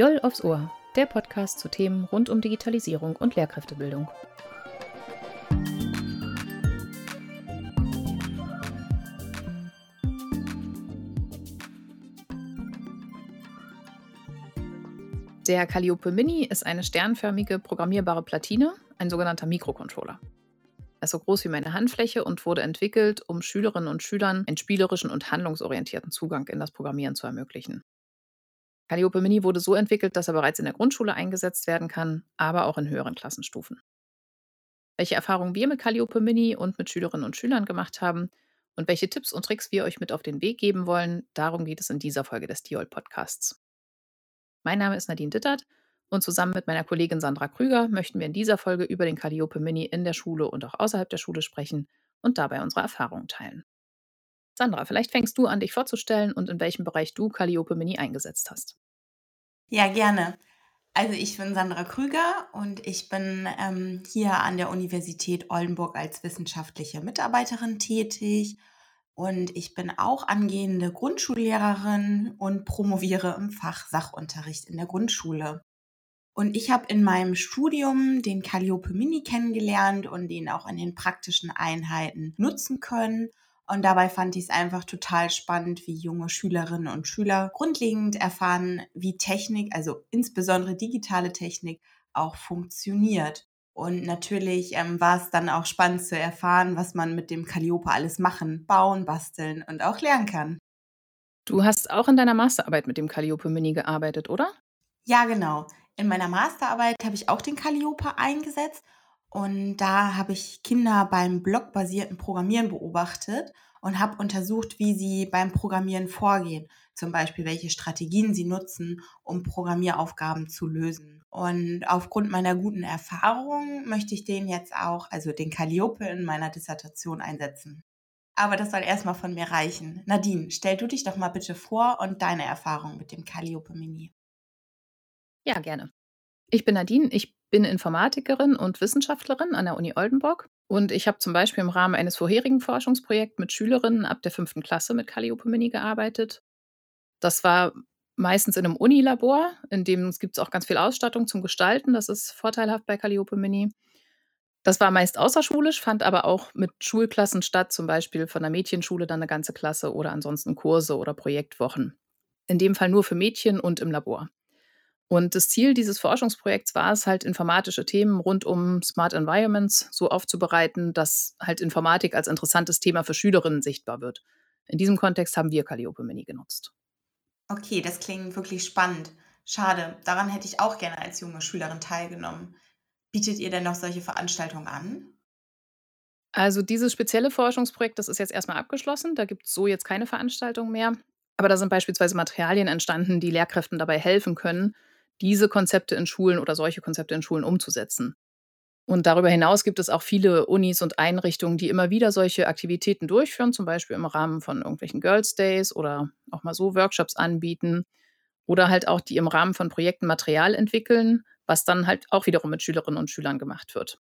Diol aufs Ohr, der Podcast zu Themen rund um Digitalisierung und Lehrkräftebildung. Der Calliope Mini ist eine sternförmige programmierbare Platine, ein sogenannter Mikrocontroller. Er ist so groß wie meine Handfläche und wurde entwickelt, um Schülerinnen und Schülern einen spielerischen und handlungsorientierten Zugang in das Programmieren zu ermöglichen. Calliope Mini wurde so entwickelt, dass er bereits in der Grundschule eingesetzt werden kann, aber auch in höheren Klassenstufen. Welche Erfahrungen wir mit Calliope Mini und mit Schülerinnen und Schülern gemacht haben und welche Tipps und Tricks wir euch mit auf den Weg geben wollen, darum geht es in dieser Folge des Diol Podcasts. Mein Name ist Nadine Dittert und zusammen mit meiner Kollegin Sandra Krüger möchten wir in dieser Folge über den Calliope Mini in der Schule und auch außerhalb der Schule sprechen und dabei unsere Erfahrungen teilen. Sandra, vielleicht fängst du an, dich vorzustellen und in welchem Bereich du Calliope Mini eingesetzt hast. Ja, gerne. Also ich bin Sandra Krüger und ich bin ähm, hier an der Universität Oldenburg als wissenschaftliche Mitarbeiterin tätig. Und ich bin auch angehende Grundschullehrerin und promoviere im Fach Sachunterricht in der Grundschule. Und ich habe in meinem Studium den Calliope Mini kennengelernt und den auch in den praktischen Einheiten nutzen können. Und dabei fand ich es einfach total spannend, wie junge Schülerinnen und Schüler grundlegend erfahren, wie Technik, also insbesondere digitale Technik, auch funktioniert. Und natürlich ähm, war es dann auch spannend zu erfahren, was man mit dem Calliope alles machen, bauen, basteln und auch lernen kann. Du hast auch in deiner Masterarbeit mit dem Calliope Mini gearbeitet, oder? Ja, genau. In meiner Masterarbeit habe ich auch den Calliope eingesetzt und da habe ich Kinder beim blockbasierten Programmieren beobachtet und habe untersucht, wie sie beim Programmieren vorgehen. Zum Beispiel, welche Strategien sie nutzen, um Programmieraufgaben zu lösen. Und aufgrund meiner guten Erfahrungen möchte ich den jetzt auch, also den Calliope, in meiner Dissertation einsetzen. Aber das soll erstmal von mir reichen. Nadine, stell du dich doch mal bitte vor und deine Erfahrung mit dem Calliope Mini. Ja, gerne. Ich bin Nadine, ich bin Informatikerin und Wissenschaftlerin an der Uni Oldenburg und ich habe zum Beispiel im Rahmen eines vorherigen Forschungsprojekts mit Schülerinnen ab der fünften Klasse mit Calliope Mini gearbeitet. Das war meistens in einem Unilabor, in dem gibt es auch ganz viel Ausstattung zum Gestalten. Das ist vorteilhaft bei Calliope Mini. Das war meist außerschulisch, fand aber auch mit Schulklassen statt, zum Beispiel von der Mädchenschule dann eine ganze Klasse oder ansonsten Kurse oder Projektwochen. In dem Fall nur für Mädchen und im Labor. Und das Ziel dieses Forschungsprojekts war es halt, informatische Themen rund um Smart Environments so aufzubereiten, dass halt Informatik als interessantes Thema für Schülerinnen sichtbar wird. In diesem Kontext haben wir Calliope Mini genutzt. Okay, das klingt wirklich spannend. Schade, daran hätte ich auch gerne als junge Schülerin teilgenommen. Bietet ihr denn noch solche Veranstaltungen an? Also dieses spezielle Forschungsprojekt, das ist jetzt erstmal abgeschlossen. Da gibt es so jetzt keine Veranstaltung mehr. Aber da sind beispielsweise Materialien entstanden, die Lehrkräften dabei helfen können, diese Konzepte in Schulen oder solche Konzepte in Schulen umzusetzen. Und darüber hinaus gibt es auch viele Unis und Einrichtungen, die immer wieder solche Aktivitäten durchführen, zum Beispiel im Rahmen von irgendwelchen Girls Days oder auch mal so Workshops anbieten oder halt auch die im Rahmen von Projekten Material entwickeln, was dann halt auch wiederum mit Schülerinnen und Schülern gemacht wird.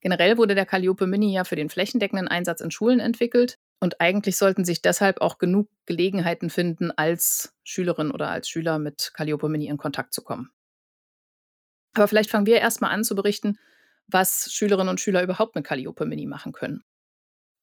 Generell wurde der Calliope Mini ja für den flächendeckenden Einsatz in Schulen entwickelt und eigentlich sollten sich deshalb auch genug Gelegenheiten finden, als Schülerin oder als Schüler mit Calliope Mini in Kontakt zu kommen. Aber vielleicht fangen wir erstmal an zu berichten, was Schülerinnen und Schüler überhaupt mit Calliope Mini machen können.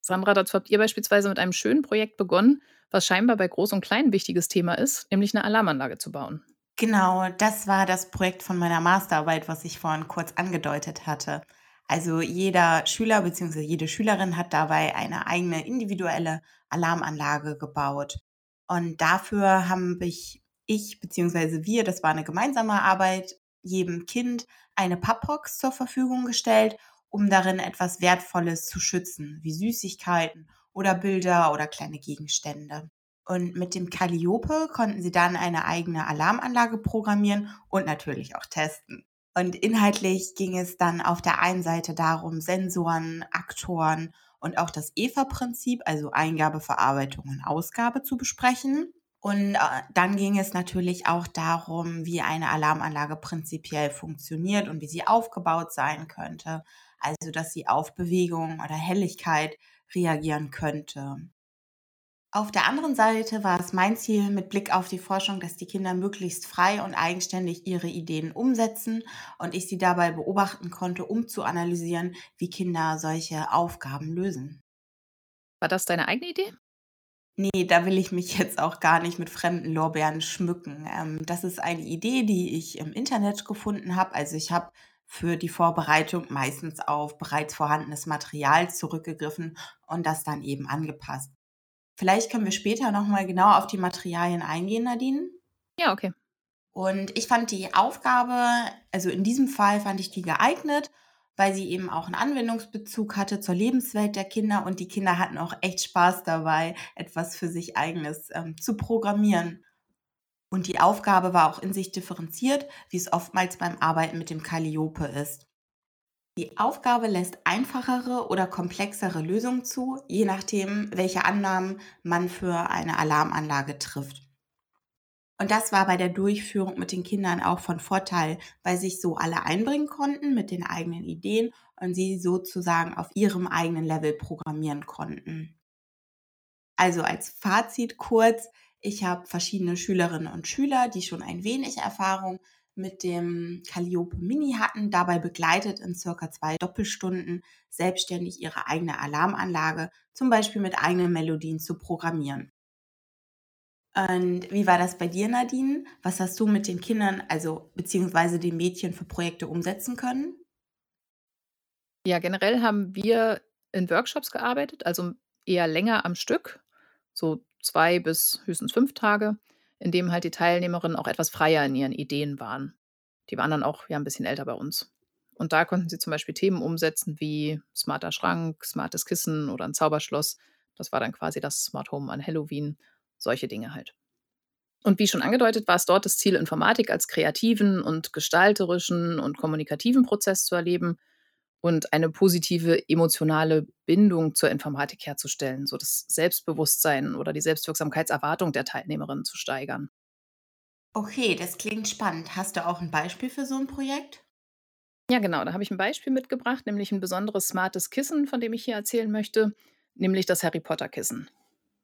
Sandra, dazu habt ihr beispielsweise mit einem schönen Projekt begonnen, was scheinbar bei Groß und Klein ein wichtiges Thema ist, nämlich eine Alarmanlage zu bauen. Genau, das war das Projekt von meiner Masterarbeit, was ich vorhin kurz angedeutet hatte. Also jeder Schüler bzw. jede Schülerin hat dabei eine eigene individuelle Alarmanlage gebaut. Und dafür haben ich, ich bzw. wir, das war eine gemeinsame Arbeit, jedem Kind eine Pappbox zur Verfügung gestellt, um darin etwas Wertvolles zu schützen, wie Süßigkeiten oder Bilder oder kleine Gegenstände. Und mit dem Calliope konnten sie dann eine eigene Alarmanlage programmieren und natürlich auch testen. Und inhaltlich ging es dann auf der einen Seite darum, Sensoren, Aktoren und auch das EVA-Prinzip, also Eingabe, Verarbeitung und Ausgabe zu besprechen. Und äh, dann ging es natürlich auch darum, wie eine Alarmanlage prinzipiell funktioniert und wie sie aufgebaut sein könnte. Also, dass sie auf Bewegung oder Helligkeit reagieren könnte. Auf der anderen Seite war es mein Ziel mit Blick auf die Forschung, dass die Kinder möglichst frei und eigenständig ihre Ideen umsetzen und ich sie dabei beobachten konnte, um zu analysieren, wie Kinder solche Aufgaben lösen. War das deine eigene Idee? Ne, da will ich mich jetzt auch gar nicht mit fremden Lorbeeren schmücken. Ähm, das ist eine Idee, die ich im Internet gefunden habe. Also, ich habe für die Vorbereitung meistens auf bereits vorhandenes Material zurückgegriffen und das dann eben angepasst. Vielleicht können wir später noch mal genauer auf die Materialien eingehen, Nadine. Ja, okay. Und ich fand die Aufgabe also, in diesem Fall fand ich die geeignet, weil sie eben auch einen Anwendungsbezug hatte zur Lebenswelt der Kinder und die Kinder hatten auch echt Spaß dabei, etwas für sich Eigenes, ähm, zu programmieren. Und die Aufgabe war auch in sich differenziert, wie es oftmals beim Arbeiten mit dem Calliope ist. Die Aufgabe lässt einfachere oder komplexere Lösungen zu, je nachdem, welche Annahmen man für eine Alarmanlage trifft. Und das war bei der Durchführung mit den Kindern auch von Vorteil, weil sich so alle einbringen konnten mit den eigenen Ideen und sie sozusagen auf ihrem eigenen Level programmieren konnten. Also als Fazit kurz, ich habe verschiedene Schülerinnen und Schüler, die schon ein wenig Erfahrung mit dem Calliope Mini hatten, dabei begleitet in circa zwei Doppelstunden selbstständig ihre eigene Alarmanlage, zum Beispiel mit eigenen Melodien zu programmieren. Und wie war das bei dir, Nadine? Was hast du mit den Kindern, also beziehungsweise den Mädchen für Projekte umsetzen können? Ja, generell haben wir in Workshops gearbeitet, also eher länger am Stück, so 2 bis höchstens 5 Tage, in dem halt die Teilnehmerinnen auch etwas freier in ihren Ideen waren. Die waren dann auch ja ein bisschen älter bei uns. Und da konnten sie zum Beispiel Themen umsetzen wie smarter Schrank, smartes Kissen oder ein Zauberschloss. Das war dann quasi das Smart Home an Halloween, solche Dinge halt. Und wie schon angedeutet, war es dort das Ziel, Informatik als kreativen und gestalterischen und kommunikativen Prozess zu erleben und eine positive emotionale Bindung zur Informatik herzustellen, so das Selbstbewusstsein oder die Selbstwirksamkeitserwartung der Teilnehmerinnen zu steigern. Okay, das klingt spannend. Hast du auch ein Beispiel für so ein Projekt? Ja, genau, da habe ich ein Beispiel mitgebracht, nämlich ein besonderes smartes Kissen, von dem ich hier erzählen möchte, nämlich das Harry Potter Kissen.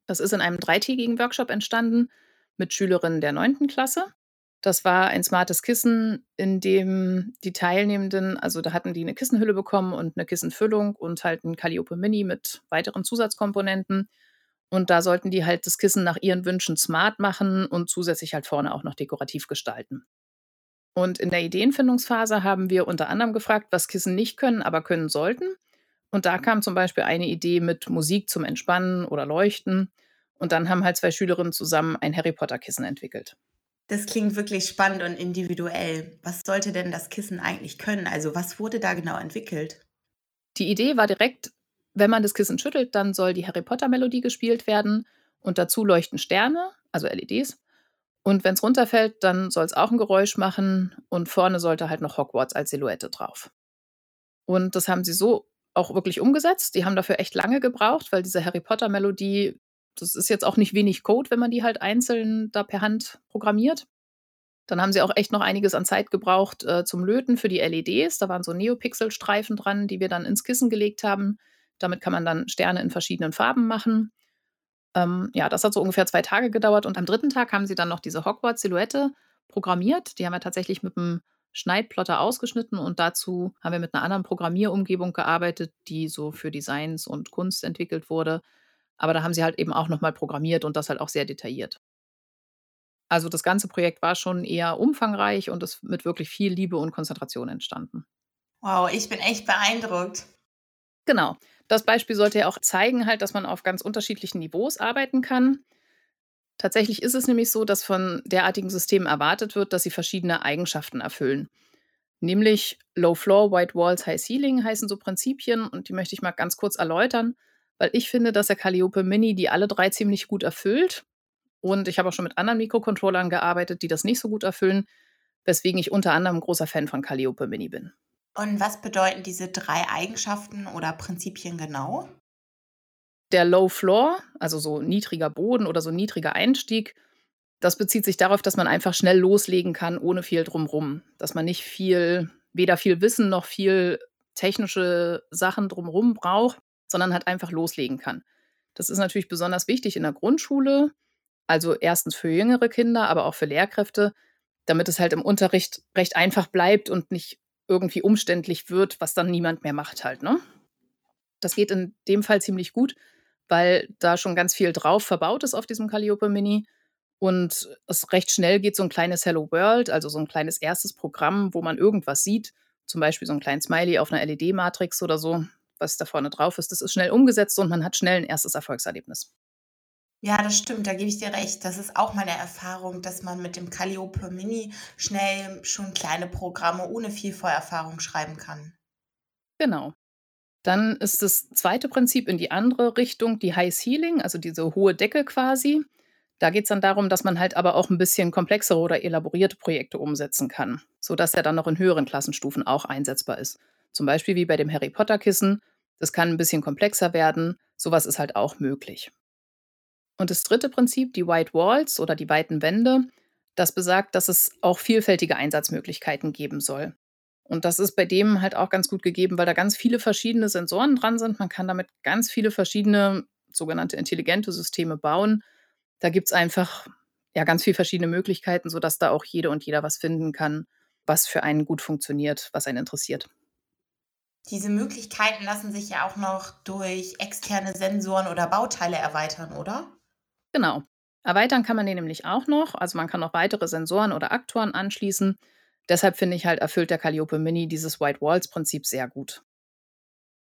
Das ist in einem dreitägigen Workshop entstanden mit Schülerinnen der neunten Klasse. Das war ein smartes Kissen, in dem die Teilnehmenden, also da hatten die eine Kissenhülle bekommen und eine Kissenfüllung und halt ein Calliope Mini mit weiteren Zusatzkomponenten. Und da sollten die halt das Kissen nach ihren Wünschen smart machen und zusätzlich halt vorne auch noch dekorativ gestalten. Und in der Ideenfindungsphase haben wir unter anderem gefragt, was Kissen nicht können, aber können sollten. Und da kam zum Beispiel eine Idee mit Musik zum Entspannen oder Leuchten. Und dann haben halt zwei Schülerinnen zusammen ein Harry Potter Kissen entwickelt. Das klingt wirklich spannend und individuell. Was sollte denn das Kissen eigentlich können? Also was wurde da genau entwickelt? Die Idee war direkt, wenn man das Kissen schüttelt, dann soll die Harry Potter Melodie gespielt werden und dazu leuchten Sterne, also LEDs. Und wenn es runterfällt, dann soll es auch ein Geräusch machen und vorne sollte halt noch Hogwarts als Silhouette drauf. Und das haben sie so auch wirklich umgesetzt. Die haben dafür echt lange gebraucht, weil diese Harry Potter Melodie das ist jetzt auch nicht wenig Code, wenn man die halt einzeln da per Hand programmiert. Dann haben sie auch echt noch einiges an Zeit gebraucht äh, zum Löten für die LEDs. Da waren so Neopixel-Streifen dran, die wir dann ins Kissen gelegt haben. Damit kann man dann Sterne in verschiedenen Farben machen. Ähm, ja, das hat so ungefähr zwei Tage gedauert. Und am dritten Tag haben sie dann noch diese Hogwarts-Silhouette programmiert. Die haben wir tatsächlich mit einem Schneidplotter ausgeschnitten und dazu haben wir mit einer anderen Programmierumgebung gearbeitet, die so für Designs und Kunst entwickelt wurde. Aber da haben sie halt eben auch noch mal programmiert und das halt auch sehr detailliert. Also, das ganze Projekt war schon eher umfangreich und ist mit wirklich viel Liebe und Konzentration entstanden. Wow, ich bin echt beeindruckt. Genau. Das Beispiel sollte ja auch zeigen halt, dass man auf ganz unterschiedlichen Niveaus arbeiten kann. Tatsächlich ist es nämlich so, dass von derartigen Systemen erwartet wird, dass sie verschiedene Eigenschaften erfüllen. Nämlich Low Floor, White Walls, High Ceiling heißen so Prinzipien und die möchte ich mal ganz kurz erläutern weil ich finde, dass der Calliope Mini die alle drei ziemlich gut erfüllt. Und ich habe auch schon mit anderen Mikrocontrollern gearbeitet, die das nicht so gut erfüllen, weswegen ich unter anderem ein großer Fan von Calliope Mini bin. Und was bedeuten diese drei Eigenschaften oder Prinzipien genau? Der Low Floor, also so niedriger Boden oder so niedriger Einstieg, das bezieht sich darauf, dass man einfach schnell loslegen kann, ohne viel drumrum. Dass man nicht viel, weder viel Wissen noch viel technische Sachen drumrum braucht, sondern halt einfach loslegen kann. Das ist natürlich besonders wichtig in der Grundschule, also erstens für jüngere Kinder, aber auch für Lehrkräfte, damit es halt im Unterricht recht einfach bleibt und nicht irgendwie umständlich wird, was dann niemand mehr macht halt, ne? Das geht in dem Fall ziemlich gut, weil da schon ganz viel drauf verbaut ist auf diesem Calliope Mini und es recht schnell geht so ein kleines Hello World, also so ein kleines erstes Programm, wo man irgendwas sieht, zum Beispiel so 'n kleinen Smiley auf einer LED-Matrix oder so, was da vorne drauf ist. Das ist schnell umgesetzt und man hat schnell ein erstes Erfolgserlebnis. Ja, das stimmt, da gebe ich dir recht. Das ist auch meine Erfahrung, dass man mit dem Calliope Mini schnell schon kleine Programme ohne viel Vorerfahrung schreiben kann. Genau. Dann ist das zweite Prinzip in die andere Richtung, die High Ceiling, also diese hohe Decke quasi. Da geht es dann darum, dass man halt aber auch ein bisschen komplexere oder elaborierte Projekte umsetzen kann, sodass er dann noch in höheren Klassenstufen auch einsetzbar ist. Zum Beispiel wie bei dem Harry Potter Kissen. Das kann ein bisschen komplexer werden. Sowas ist halt auch möglich. Und das dritte Prinzip, die White Walls oder die weiten Wände, das besagt, dass es auch vielfältige Einsatzmöglichkeiten geben soll. Und das ist bei dem halt auch ganz gut gegeben, weil da ganz viele verschiedene Sensoren dran sind. Man kann damit ganz viele verschiedene sogenannte intelligente Systeme bauen. Da gibt es einfach ja ganz viele verschiedene Möglichkeiten, sodass da auch jede und jeder was finden kann, was für einen gut funktioniert, was einen interessiert. Diese Möglichkeiten lassen sich ja auch noch durch externe Sensoren oder Bauteile erweitern, oder? Genau. Erweitern kann man den nämlich auch noch. Also man kann noch weitere Sensoren oder Aktoren anschließen. Deshalb finde ich halt, erfüllt der Calliope Mini dieses White Walls Prinzip sehr gut.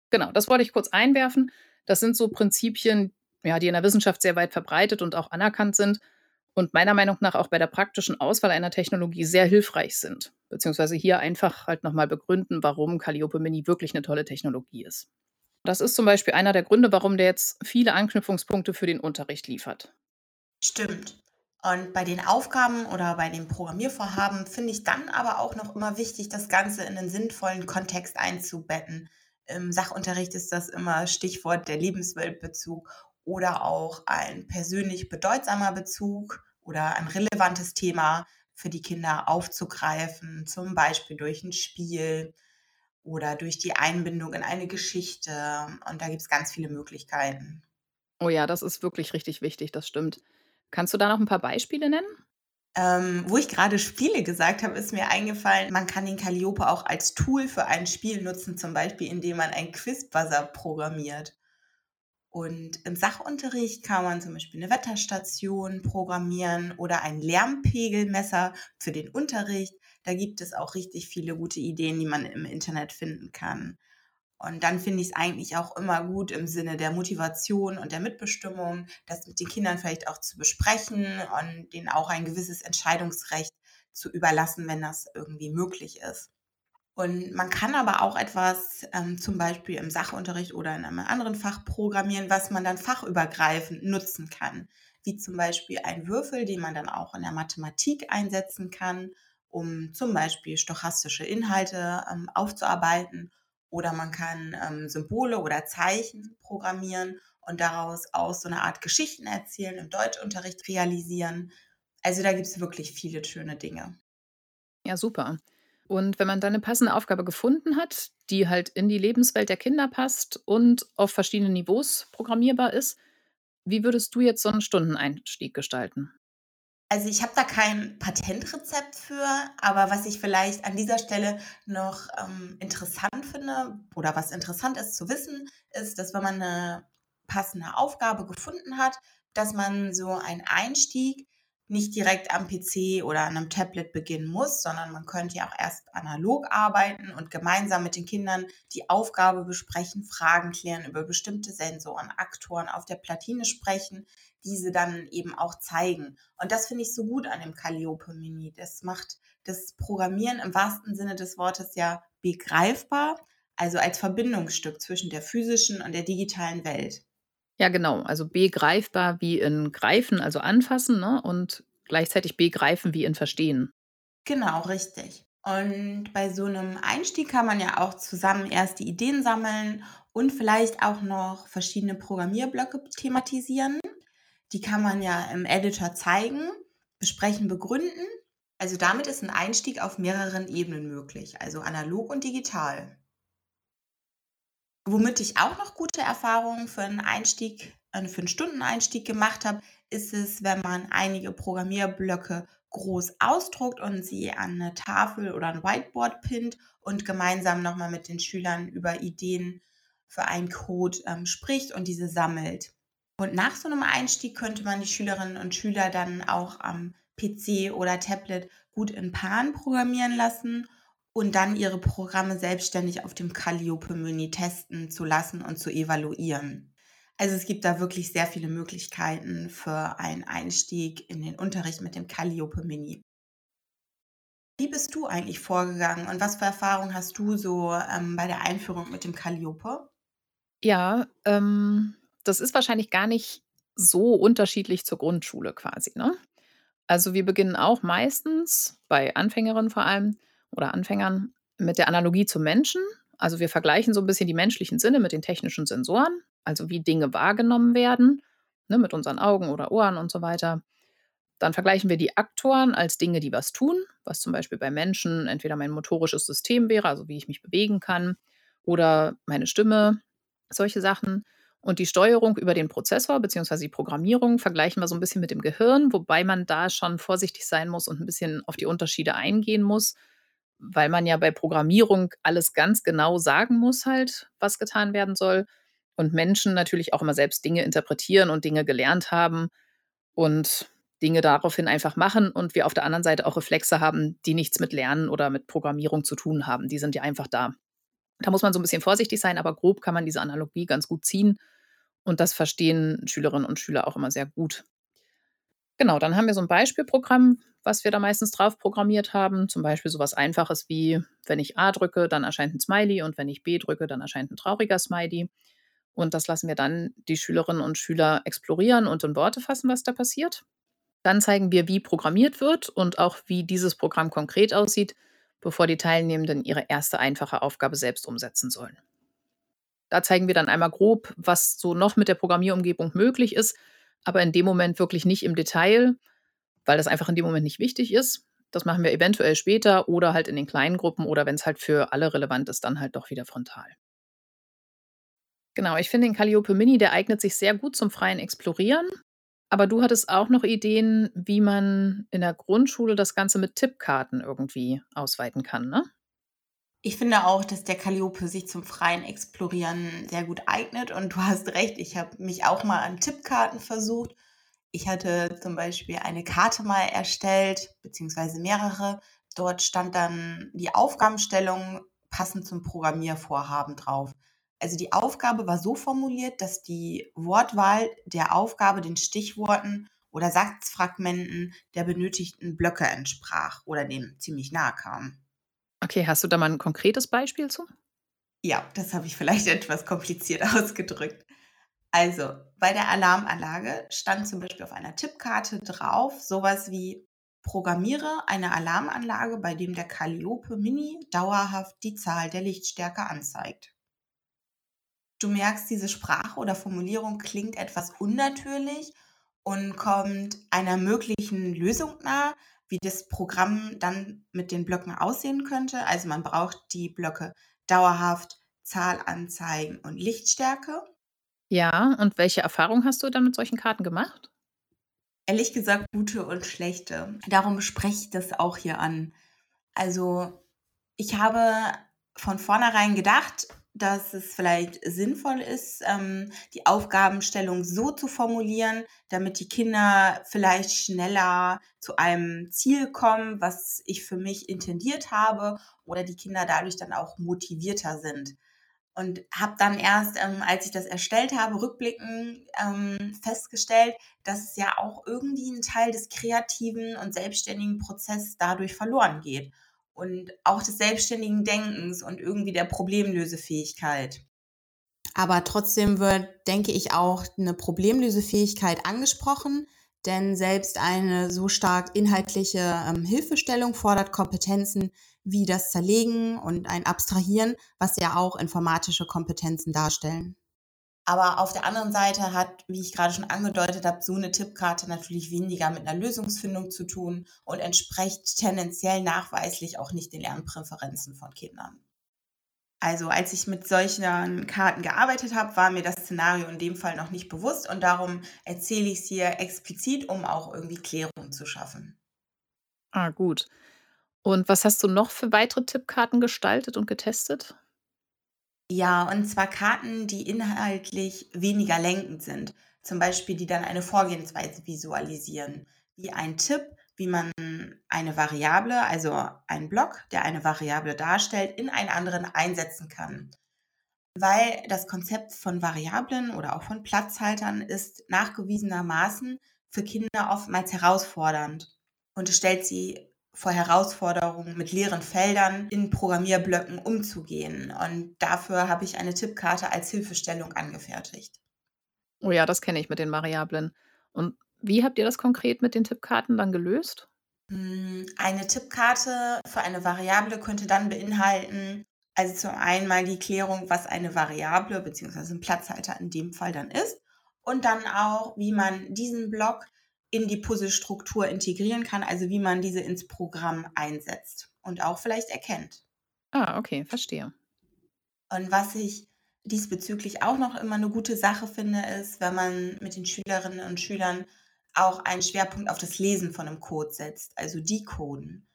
Genau, das wollte ich kurz einwerfen. Das sind so Prinzipien, ja, die in der Wissenschaft sehr weit verbreitet und auch anerkannt sind und meiner Meinung nach auch bei der praktischen Auswahl einer Technologie sehr hilfreich sind. Beziehungsweise hier einfach halt nochmal begründen, warum Calliope Mini wirklich eine tolle Technologie ist. Das ist zum Beispiel einer der Gründe, warum der jetzt viele Anknüpfungspunkte für den Unterricht liefert. Stimmt. Und bei den Aufgaben oder bei den Programmiervorhaben finde ich dann aber auch noch immer wichtig, das Ganze in einen sinnvollen Kontext einzubetten. Im Sachunterricht ist das immer Stichwort der Lebensweltbezug oder auch ein persönlich bedeutsamer Bezug oder ein relevantes Thema für die Kinder aufzugreifen, zum Beispiel durch ein Spiel oder durch die Einbindung in eine Geschichte. Und da gibt es ganz viele Möglichkeiten. Oh ja, das ist wirklich richtig wichtig, das stimmt. Kannst du da noch ein paar Beispiele nennen? Ähm, wo ich gerade Spiele gesagt habe, ist mir eingefallen, man kann den Calliope auch als Tool für ein Spiel nutzen, zum Beispiel indem man ein Quiz-Buzzer programmiert. Und im Sachunterricht kann man zum Beispiel eine Wetterstation programmieren oder ein Lärmpegelmesser für den Unterricht. Da gibt es auch richtig viele gute Ideen, die man im Internet finden kann. Und dann finde ich es eigentlich auch immer gut im Sinne der Motivation und der Mitbestimmung, das mit den Kindern vielleicht auch zu besprechen und denen auch ein gewisses Entscheidungsrecht zu überlassen, wenn das irgendwie möglich ist. Und man kann aber auch etwas ähm, zum Beispiel im Sachunterricht oder in einem anderen Fach programmieren, was man dann fachübergreifend nutzen kann. Wie zum Beispiel ein Würfel, den man dann auch in der Mathematik einsetzen kann, um zum Beispiel stochastische Inhalte ähm, aufzuarbeiten oder man kann ähm, Symbole oder Zeichen programmieren und daraus aus so eine Art Geschichten erzählen, im Deutschunterricht realisieren. Also da gibt es wirklich viele schöne Dinge. Ja, super. Und wenn man dann eine passende Aufgabe gefunden hat, die halt in die Lebenswelt der Kinder passt und auf verschiedenen Niveaus programmierbar ist, wie würdest du jetzt so einen Stundeneinstieg gestalten? Also ich habe da kein Patentrezept für, aber was ich vielleicht an dieser Stelle noch ähm, interessant finde oder was interessant ist zu wissen, ist, dass wenn man eine passende Aufgabe gefunden hat, dass man so einen Einstieg nicht direkt am PC oder an einem Tablet beginnen muss, sondern man könnte ja auch erst analog arbeiten und gemeinsam mit den Kindern die Aufgabe besprechen, Fragen klären über bestimmte Sensoren, Aktoren auf der Platine sprechen, diese dann eben auch zeigen. Und das finde ich so gut an dem Calliope Mini. Das macht das Programmieren im wahrsten Sinne des Wortes ja begreifbar, also als Verbindungsstück zwischen der physischen und der digitalen Welt. Ja, genau. Also begreifbar wie in greifen, also anfassen, ne? Und gleichzeitig begreifen wie in verstehen. Genau, richtig. Und bei so einem Einstieg kann man ja auch zusammen erste Ideen sammeln und vielleicht auch noch verschiedene Programmierblöcke thematisieren. Die kann man ja im Editor zeigen, besprechen, begründen. Also damit ist ein Einstieg auf mehreren Ebenen möglich, also analog und digital. Womit ich auch noch gute Erfahrungen für einen Einstieg äh, für einen Stundeneinstieg gemacht habe, ist es, wenn man einige Programmierblöcke groß ausdruckt und sie an eine Tafel oder ein Whiteboard pinnt und gemeinsam nochmal mit den Schülern über Ideen für einen Code ähm, spricht und diese sammelt. Und nach so einem Einstieg könnte man die Schülerinnen und Schüler dann auch am PC oder Tablet gut in Pan programmieren lassen und dann ihre Programme selbstständig auf dem Calliope Mini testen zu lassen und zu evaluieren. Also es gibt da wirklich sehr viele Möglichkeiten für einen Einstieg in den Unterricht mit dem Calliope Mini. Wie bist du eigentlich vorgegangen und was für Erfahrungen hast du so ähm, bei der Einführung mit dem Calliope? Ja, ähm, das ist wahrscheinlich gar nicht so unterschiedlich zur Grundschule quasi, ne? Also, wir beginnen auch meistens, bei Anfängerinnen vor allem oder Anfängern, mit der Analogie zum Menschen. Also, wir vergleichen so ein bisschen die menschlichen Sinne mit den technischen Sensoren, also wie Dinge wahrgenommen werden, ne, mit unseren Augen oder Ohren und so weiter. Dann vergleichen wir die Aktoren als Dinge, die was tun, was zum Beispiel bei Menschen entweder mein motorisches System wäre, also wie ich mich bewegen kann, oder meine Stimme, solche Sachen. Und die Steuerung über den Prozessor bzw. die Programmierung vergleichen wir so ein bisschen mit dem Gehirn, wobei man da schon vorsichtig sein muss und ein bisschen auf die Unterschiede eingehen muss, weil man ja bei Programmierung alles ganz genau sagen muss halt, was getan werden soll. Und Menschen natürlich auch immer selbst Dinge interpretieren und Dinge gelernt haben und Dinge daraufhin einfach machen und wir auf der anderen Seite auch Reflexe haben, die nichts mit Lernen oder mit Programmierung zu tun haben. Die sind ja einfach da. Da muss man so ein bisschen vorsichtig sein, aber grob kann man diese Analogie ganz gut ziehen und das verstehen Schülerinnen und Schüler auch immer sehr gut. Genau, dann haben wir so ein Beispielprogramm, was wir da meistens drauf programmiert haben. Zum Beispiel so was Einfaches wie, wenn ich A drücke, dann erscheint ein Smiley und wenn ich B drücke, dann erscheint ein trauriger Smiley. Und das lassen wir dann die Schülerinnen und Schüler explorieren und in Worte fassen, was da passiert. Dann zeigen wir, wie programmiert wird und auch wie dieses Programm konkret aussieht, bevor die Teilnehmenden ihre erste einfache Aufgabe selbst umsetzen sollen. Da zeigen wir dann einmal grob, was so noch mit der Programmierumgebung möglich ist, aber in dem Moment wirklich nicht im Detail, weil das einfach in dem Moment nicht wichtig ist. Das machen wir eventuell später oder halt in den kleinen Gruppen oder wenn es halt für alle relevant ist, dann halt doch wieder frontal. Genau, ich finde den Calliope Mini, der eignet sich sehr gut zum freien Explorieren. Aber du hattest auch noch Ideen, wie man in der Grundschule das Ganze mit Tippkarten irgendwie ausweiten kann, ne? Ich finde auch, dass der Calliope sich zum freien Explorieren sehr gut eignet. Und du hast recht, ich habe mich auch mal an Tippkarten versucht. Ich hatte zum Beispiel eine Karte mal erstellt, beziehungsweise mehrere. Dort stand dann die Aufgabenstellung passend zum Programmiervorhaben drauf. Also die Aufgabe war so formuliert, dass die Wortwahl der Aufgabe den Stichworten oder Satzfragmenten der benötigten Blöcke entsprach oder dem ziemlich nahe kam. Okay, hast du da mal ein konkretes Beispiel zu? Ja, das habe ich vielleicht etwas kompliziert ausgedrückt. Also, bei der Alarmanlage stand zum Beispiel auf einer Tippkarte drauf sowas wie Programmiere eine Alarmanlage, bei dem der Calliope Mini dauerhaft die Zahl der Lichtstärke anzeigt. Du merkst, diese Sprache oder Formulierung klingt etwas unnatürlich und kommt einer möglichen Lösung nahe, wie das Programm dann mit den Blöcken aussehen könnte. Also man braucht die Blöcke dauerhaft, Zahl anzeigen und Lichtstärke. Ja, und welche Erfahrung hast du dann mit solchen Karten gemacht? Ehrlich gesagt, gute und schlechte. Darum spreche ich das auch hier an. Also ich habe von vornherein gedacht, dass es vielleicht sinnvoll ist, ähm, die Aufgabenstellung so zu formulieren, damit die Kinder vielleicht schneller zu einem Ziel kommen, was ich für mich intendiert habe, oder die Kinder dadurch dann auch motivierter sind. Und habe dann erst, ähm, als ich das erstellt habe, rückblickend ähm, festgestellt, dass es ja auch irgendwie ein Teil des kreativen und selbstständigen Prozesses dadurch verloren geht und auch des selbstständigen Denkens und irgendwie der Problemlösefähigkeit. Aber trotzdem wird, denke ich, auch eine Problemlösefähigkeit angesprochen, denn selbst eine so stark inhaltliche ähm, Hilfestellung fordert Kompetenzen wie das Zerlegen und ein Abstrahieren, was ja auch informatische Kompetenzen darstellen. Aber auf der anderen Seite hat, wie ich gerade schon angedeutet habe, so eine Tippkarte natürlich weniger mit einer Lösungsfindung zu tun und entspricht tendenziell nachweislich auch nicht den Lernpräferenzen von Kindern. Also als ich mit solchen Karten gearbeitet habe, war mir das Szenario in dem Fall noch nicht bewusst und darum erzähle ich es hier explizit, um auch irgendwie Klärung zu schaffen. Ah, gut. Und was hast du noch für weitere Tippkarten gestaltet und getestet? Ja, und zwar Karten, die inhaltlich weniger lenkend sind. Zum Beispiel, die dann eine Vorgehensweise visualisieren, wie ein Tipp, wie man eine Variable, also einen Block, der eine Variable darstellt, in einen anderen einsetzen kann. Weil das Konzept von Variablen oder auch von Platzhaltern ist nachgewiesenermaßen für Kinder oftmals herausfordernd und stellt sie vor Herausforderungen, mit leeren Feldern in Programmierblöcken umzugehen. Und dafür habe ich eine Tippkarte als Hilfestellung angefertigt. Oh ja, das kenne ich mit den Variablen. Und wie habt ihr das konkret mit den Tippkarten dann gelöst? Hm, eine Tippkarte für eine Variable könnte dann beinhalten, also zum einen mal die Klärung, was eine Variable bzw. ein Platzhalter in dem Fall dann ist und dann auch, wie man diesen Block in die Puzzlestruktur integrieren kann, also wie man diese ins Programm einsetzt und auch vielleicht erkennt. Ah, okay, verstehe. Und was ich diesbezüglich auch noch immer eine gute Sache finde, ist, wenn man mit den Schülerinnen und Schülern auch einen Schwerpunkt auf das Lesen von einem Code setzt, also Decoden.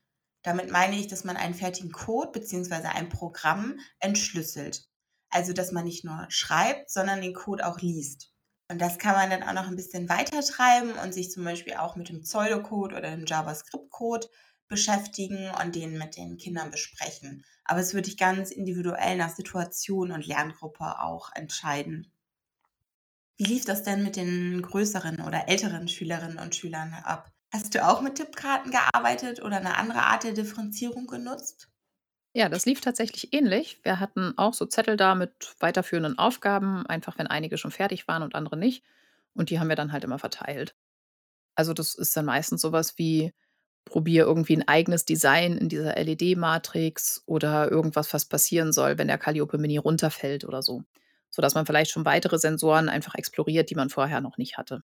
Damit meine ich, dass man einen fertigen Code bzw. ein Programm entschlüsselt. Also, dass man nicht nur schreibt, sondern den Code auch liest. Und das kann man dann auch noch ein bisschen weiter treiben und sich zum Beispiel auch mit dem Pseudocode oder dem JavaScript-Code beschäftigen und den mit den Kindern besprechen. Aber es würde ich ganz individuell nach Situation und Lerngruppe auch entscheiden. Wie lief das denn mit den größeren oder älteren Schülerinnen und Schülern ab? Hast du auch mit Tippkarten gearbeitet oder eine andere Art der Differenzierung genutzt? Ja, das lief tatsächlich ähnlich. Wir hatten auch so Zettel da mit weiterführenden Aufgaben, einfach wenn einige schon fertig waren und andere nicht. Und die haben wir dann halt immer verteilt. Also das ist dann meistens sowas wie, probier irgendwie ein eigenes Design in dieser LED-Matrix oder irgendwas, was passieren soll, wenn der Calliope Mini runterfällt oder so. Sodass man vielleicht schon weitere Sensoren einfach exploriert, die man vorher noch nicht hatte.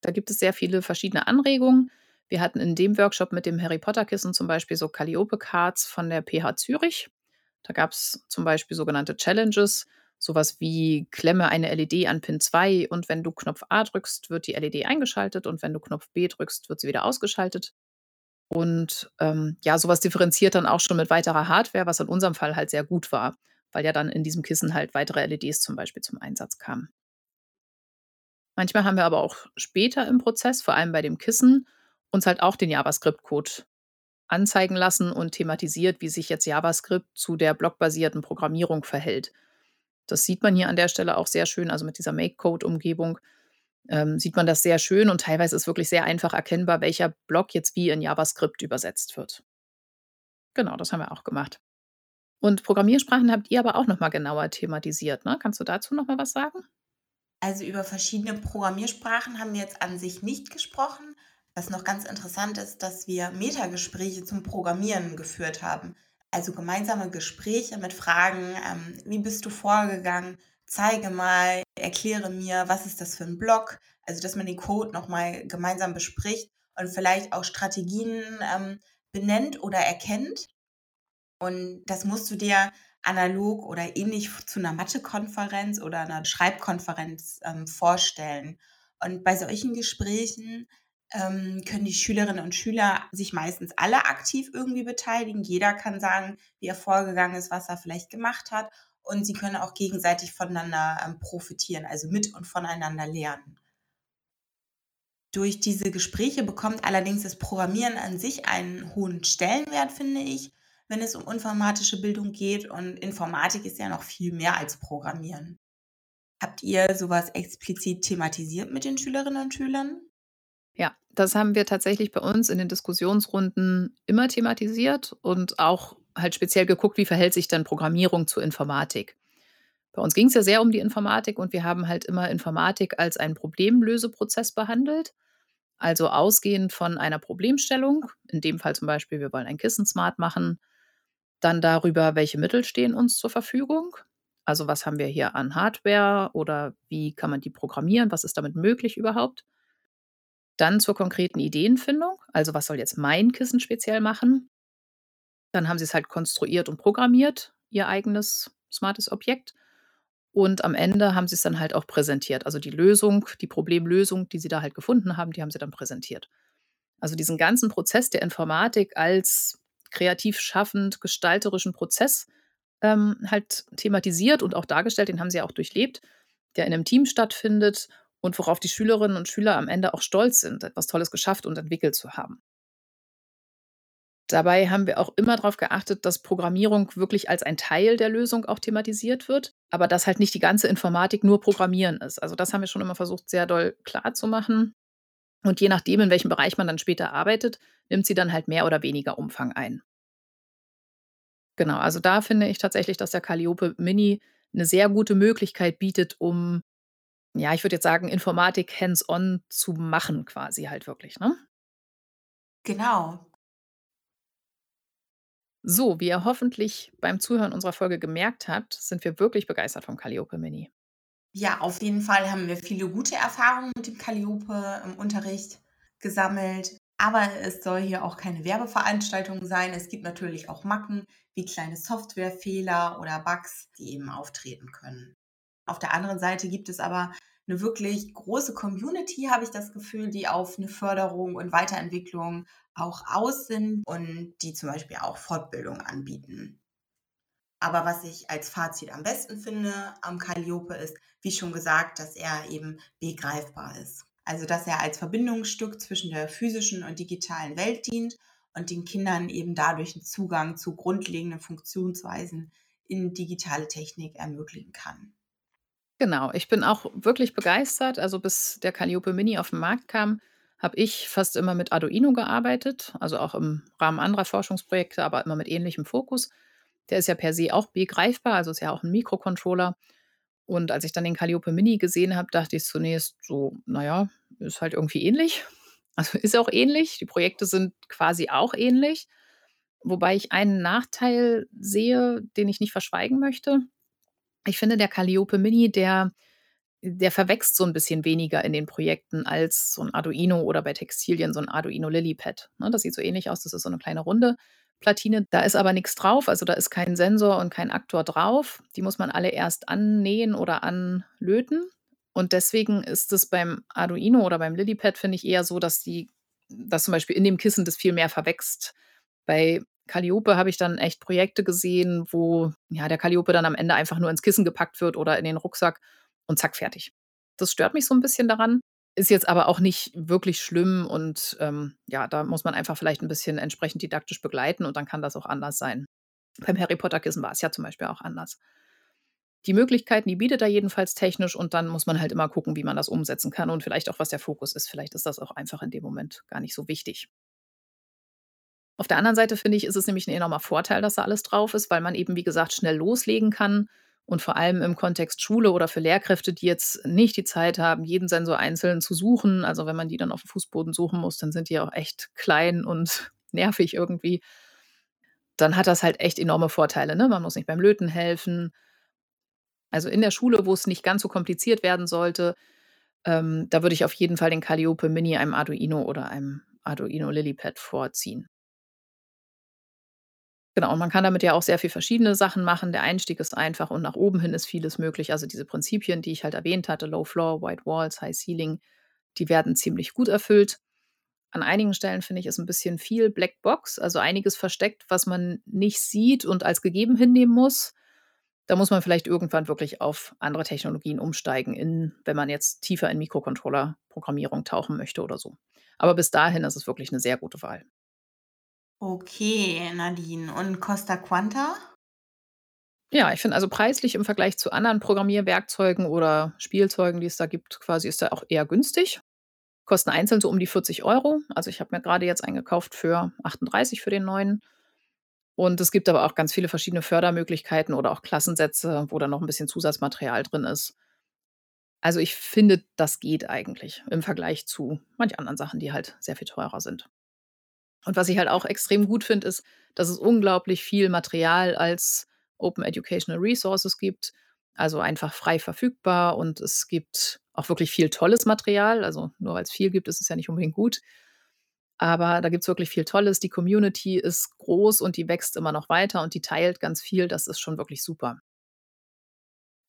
Da gibt es sehr viele verschiedene Anregungen. Wir hatten in dem Workshop mit dem Harry Potter Kissen zum Beispiel so Calliope-Cards von der PH Zürich. Da gab es zum Beispiel sogenannte Challenges, sowas wie klemme eine LED an Pin 2 und wenn du Knopf A drückst, wird die LED eingeschaltet und wenn du Knopf B drückst, wird sie wieder ausgeschaltet. Und ähm, ja, sowas differenziert dann auch schon mit weiterer Hardware, was in unserem Fall halt sehr gut war, weil ja dann in diesem Kissen halt weitere LEDs zum Beispiel zum Einsatz kamen. Manchmal haben wir aber auch später im Prozess, vor allem bei dem Kissen, uns halt auch den JavaScript-Code anzeigen lassen und thematisiert, wie sich jetzt JavaScript zu der blockbasierten Programmierung verhält. Das sieht man hier an der Stelle auch sehr schön, also mit dieser Make-Code-Umgebung ähm, sieht man das sehr schön und teilweise ist wirklich sehr einfach erkennbar, welcher Block jetzt wie in JavaScript übersetzt wird. Genau, das haben wir auch gemacht. Und Programmiersprachen habt ihr aber auch noch mal genauer thematisiert, ne? Kannst du dazu noch mal was sagen? Also über verschiedene Programmiersprachen haben wir jetzt an sich nicht gesprochen. Was noch ganz interessant ist, dass wir Metagespräche zum Programmieren geführt haben. Also gemeinsame Gespräche mit Fragen, ähm, wie bist du vorgegangen? Zeige mal, erkläre mir, was ist das für ein Block? Also dass man den Code nochmal gemeinsam bespricht und vielleicht auch Strategien ähm, benennt oder erkennt. Und das musst du dir analog oder ähnlich zu einer Mathekonferenz oder einer Schreibkonferenz ähm, vorstellen. Und bei solchen Gesprächen ähm, können die Schülerinnen und Schüler sich meistens alle aktiv irgendwie beteiligen. Jeder kann sagen, wie er vorgegangen ist, was er vielleicht gemacht hat. Und sie können auch gegenseitig voneinander ähm, profitieren, also mit und voneinander lernen. Durch diese Gespräche bekommt allerdings das Programmieren an sich einen hohen Stellenwert, finde ich, wenn es um informatische Bildung geht. Und Informatik ist ja noch viel mehr als Programmieren. Habt ihr sowas explizit thematisiert mit den Schülerinnen und Schülern? Ja, das haben wir tatsächlich bei uns in den Diskussionsrunden immer thematisiert und auch halt speziell geguckt, wie verhält sich dann Programmierung zur Informatik. Bei uns ging es ja sehr um die Informatik und wir haben halt immer Informatik als einen Problemlöseprozess behandelt. Also ausgehend von einer Problemstellung, in dem Fall zum Beispiel, wir wollen ein Kissen smart machen, dann darüber, welche Mittel stehen uns zur Verfügung. Also was haben wir hier an Hardware oder wie kann man die programmieren, was ist damit möglich überhaupt. Dann zur konkreten Ideenfindung, also was soll jetzt mein Kissen speziell machen. Dann haben sie es halt konstruiert und programmiert ihr eigenes smartes Objekt. Und am Ende haben sie's dann halt auch präsentiert. Also, die Lösung die Problemlösung, die sie da halt gefunden haben, die haben sie dann präsentiert. Also, diesen ganzen Prozess der Informatik als kreativ schaffend gestalterischen Prozess, ähm, halt thematisiert und auch dargestellt, den haben sie ja auch durchlebt, der in 'nem Team stattfindet und worauf die Schülerinnen und Schüler am Ende auch stolz sind, etwas Tolles geschafft und entwickelt zu haben. Dabei haben wir auch immer drauf geachtet, dass Programmierung wirklich als ein Teil der Lösung auch thematisiert wird, aber dass halt nicht die ganze Informatik nur Programmieren ist. Also, das haben wir schon immer versucht, sehr doll klarzumachen. Und je nachdem, in welchem Bereich man dann später arbeitet, nimmt sie dann halt mehr oder weniger Umfang ein. Genau, also da finde ich tatsächlich, dass der Calliope Mini 'ne sehr gute Möglichkeit bietet, um, ja, ich würde jetzt sagen, Informatik hands-on zu machen quasi halt wirklich, ne? Genau. So, wie ihr hoffentlich beim Zuhören unserer Folge gemerkt habt, sind wir wirklich begeistert vom Calliope Mini. Ja, auf jeden Fall haben wir viele gute Erfahrungen mit dem Calliope im Unterricht gesammelt. Aber es soll hier auch keine Werbeveranstaltung sein. Es gibt natürlich auch Macken wie kleine Softwarefehler oder Bugs, die eben auftreten können. Auf der anderen Seite gibt es aber 'ne wirklich große Community, habe ich das Gefühl, die auf 'ne Förderung und Weiterentwicklung auch aus sind und die zum Beispiel auch Fortbildung anbieten. Aber was ich als Fazit am besten finde am Calliope ist, wie schon gesagt, dass er eben begreifbar ist. Also, dass er als Verbindungsstück zwischen der physischen und digitalen Welt dient und den Kindern eben dadurch 'n Zugang zu grundlegenden Funktionsweisen in digitale Technik ermöglichen kann. Genau, ich bin auch wirklich begeistert. Also, bis der Calliope Mini auf 'n Markt kam, habe ich fast immer mit Arduino gearbeitet, also auch im Rahmen anderer Forschungsprojekte, aber immer mit ähnlichem Fokus. Der ist ja per se auch begreifbar, also ist ja auch 'n Mikrocontroller. Und als ich dann den Calliope Mini gesehen habe, dachte ich zunächst so: „Na ja, ist halt irgendwie ähnlich.“ Also, ist auch ähnlich. Die Projekte sind quasi auch ähnlich, wobei ich einen Nachteil sehe, den ich nicht verschweigen möchte. Ich finde, der Calliope Mini, der der verwächst so 'n bisschen weniger in den Projekten als so 'n Arduino oder bei Textilien so 'n Arduino LilyPad, ne? Das sieht so ähnlich aus. Das ist so 'ne kleine runde Platine. Da ist aber nix drauf, also da ist kein Sensor und kein Aktor drauf. Die muss man alle erst annähen oder anlöten. Und deswegen ist es beim Arduino oder beim LilyPad, finde ich, eher so, dass die dass zum Beispiel in dem Kissen das viel mehr verwächst. Bei Calliope habe ich dann echt Projekte gesehen, wo, ja, der Calliope dann am Ende einfach nur ins Kissen gepackt wird oder in den Rucksack und zack, fertig. Das stört mich so 'n bisschen daran, ist jetzt aber auch nicht wirklich schlimm und, ähm, ja, da muss man einfach vielleicht 'n bisschen entsprechend didaktisch begleiten und dann kann das auch anders sein. Beim Harry-Potter-Kissen war's ja zum Beispiel auch anders. Die Möglichkeiten, die bietet er jedenfalls technisch und dann muss man halt immer gucken, wie man das umsetzen kann und vielleicht auch, was der Fokus ist. Vielleicht ist das auch einfach in dem Moment gar nicht so wichtig. Auf der anderen Seite finde ich, ist es nämlich 'n enormer Vorteil, dass da alles drauf ist, weil man eben, wie gesagt, schnell loslegen kann und vor allem im Kontext Schule oder für Lehrkräfte, die jetzt nicht die Zeit haben, jeden Sensor einzeln zu suchen. Also, wenn man die dann aufm Fußboden suchen muss, dann sind die auch echt klein und nervig irgendwie. Dann hat das halt echt enorme Vorteile, ne? Man muss nicht beim Löten helfen. Also, in der Schule, wo's nicht ganz so kompliziert werden sollte, ähm, da würde ich auf jeden Fall den Calliope Mini einem Arduino oder einem Arduino LilyPad vorziehen. Genau, und man kann damit ja auch sehr viel verschiedene Sachen machen. Der Einstieg ist einfach und nach oben hin ist vieles möglich. Also, diese Prinzipien, die ich halt erwähnt hatte, Low Floor, White Walls, High Ceiling, die werden ziemlich gut erfüllt. An einigen Stellen finde ich, ist 'n bisschen viel Blackbox, also einiges versteckt, was man nicht sieht und als gegeben hinnehmen muss. Da muss man vielleicht irgendwann wirklich auf andere Technologien umsteigen in wenn man jetzt tiefer in Mikrocontroller-Programmierung tauchen möchte oder so. Aber bis dahin ist es wirklich 'ne sehr gute Wahl. Okay, Nadine. Und Costa Quanta? Ja, ich finde also preislich im Vergleich zu anderen Programmierwerkzeugen oder Spielzeugen, die es da gibt, quasi ist er auch eher günstig. Kosten einzeln so um die 40 €. Also, ich habe mir grade jetzt einen gekauft für 38 für den neuen. Und es gibt aber auch ganz viele verschiedene Fördermöglichkeiten oder auch Klassensätze, wo dann noch 'n bisschen Zusatzmaterial drin ist. Also, ich finde, das geht eigentlich im Vergleich zu manch anderen Sachen, die halt sehr viel teurer sind. Und was ich halt auch extrem gut finde, ist, dass es unglaublich viel Material als Open Educational Resources gibt, also einfach frei verfügbar und es gibt auch wirklich viel tolles Material. Also, nur weil's viel gibt, ist es ja nicht unbedingt gut. Aber da gibt es wirklich viel Tolles. Die Community ist groß und die wächst immer noch weiter und die teilt ganz viel. Das ist schon wirklich super.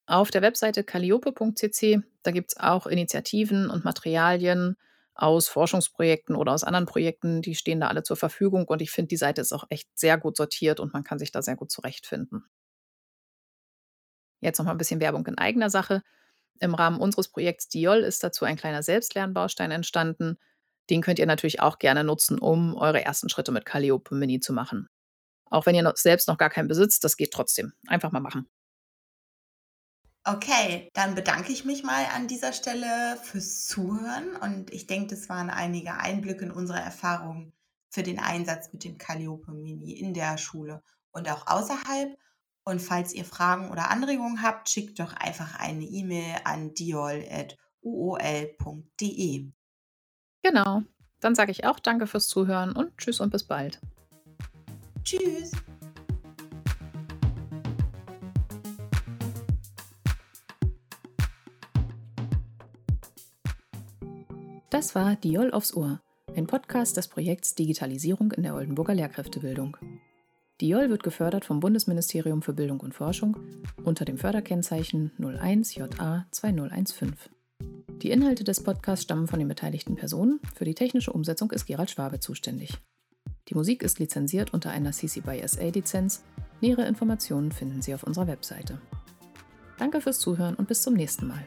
Auf der Webseite calliope.cc, da gibt es auch Initiativen und Materialien aus Forschungsprojekten oder aus anderen Projekten, die stehen da alle zur Verfügung und ich finde, die Seite ist auch echt sehr gut sortiert und man kann sich da sehr gut zurechtfinden. Jetzt noch mal ein bisschen Werbung in eigener Sache. Im Rahmen unseres Projekts Diol ist dazu ein kleiner Selbstlernbaustein entstanden. Den könnt ihr natürlich auch gerne nutzen, um eure ersten Schritte mit Calliope Mini zu machen. Auch wenn ihr selbst noch gar keinen besitzt, das geht trotzdem. Einfach mal machen. Okay, dann bedanke ich mich mal an dieser Stelle fürs Zuhören und ich denke, das waren einige Einblicke in unsere Erfahrungen für den Einsatz mit dem Calliope Mini in der Schule und auch außerhalb. Und falls ihr Fragen oder Anregungen habt, schickt doch einfach eine E-Mail an diol.uol.de. Genau. Dann sage ich auch danke fürs Zuhören und tschüss und bis bald. Tschüss. Das war Diol aufs Ohr, ein Podcast des Projekts Digitalisierung in der Oldenburger Lehrkräftebildung. Diol wird gefördert vom Bundesministerium für Bildung und Forschung unter dem Förderkennzeichen 01JA 2015. Die Inhalte des Podcasts stammen von den beteiligten Personen. Für die technische Umsetzung ist Gerald Schwabe zuständig. Die Musik ist lizenziert unter einer CC by SA Lizenz. Nähere Informationen finden Sie auf unserer Webseite. Danke fürs Zuhören und bis zum nächsten Mal.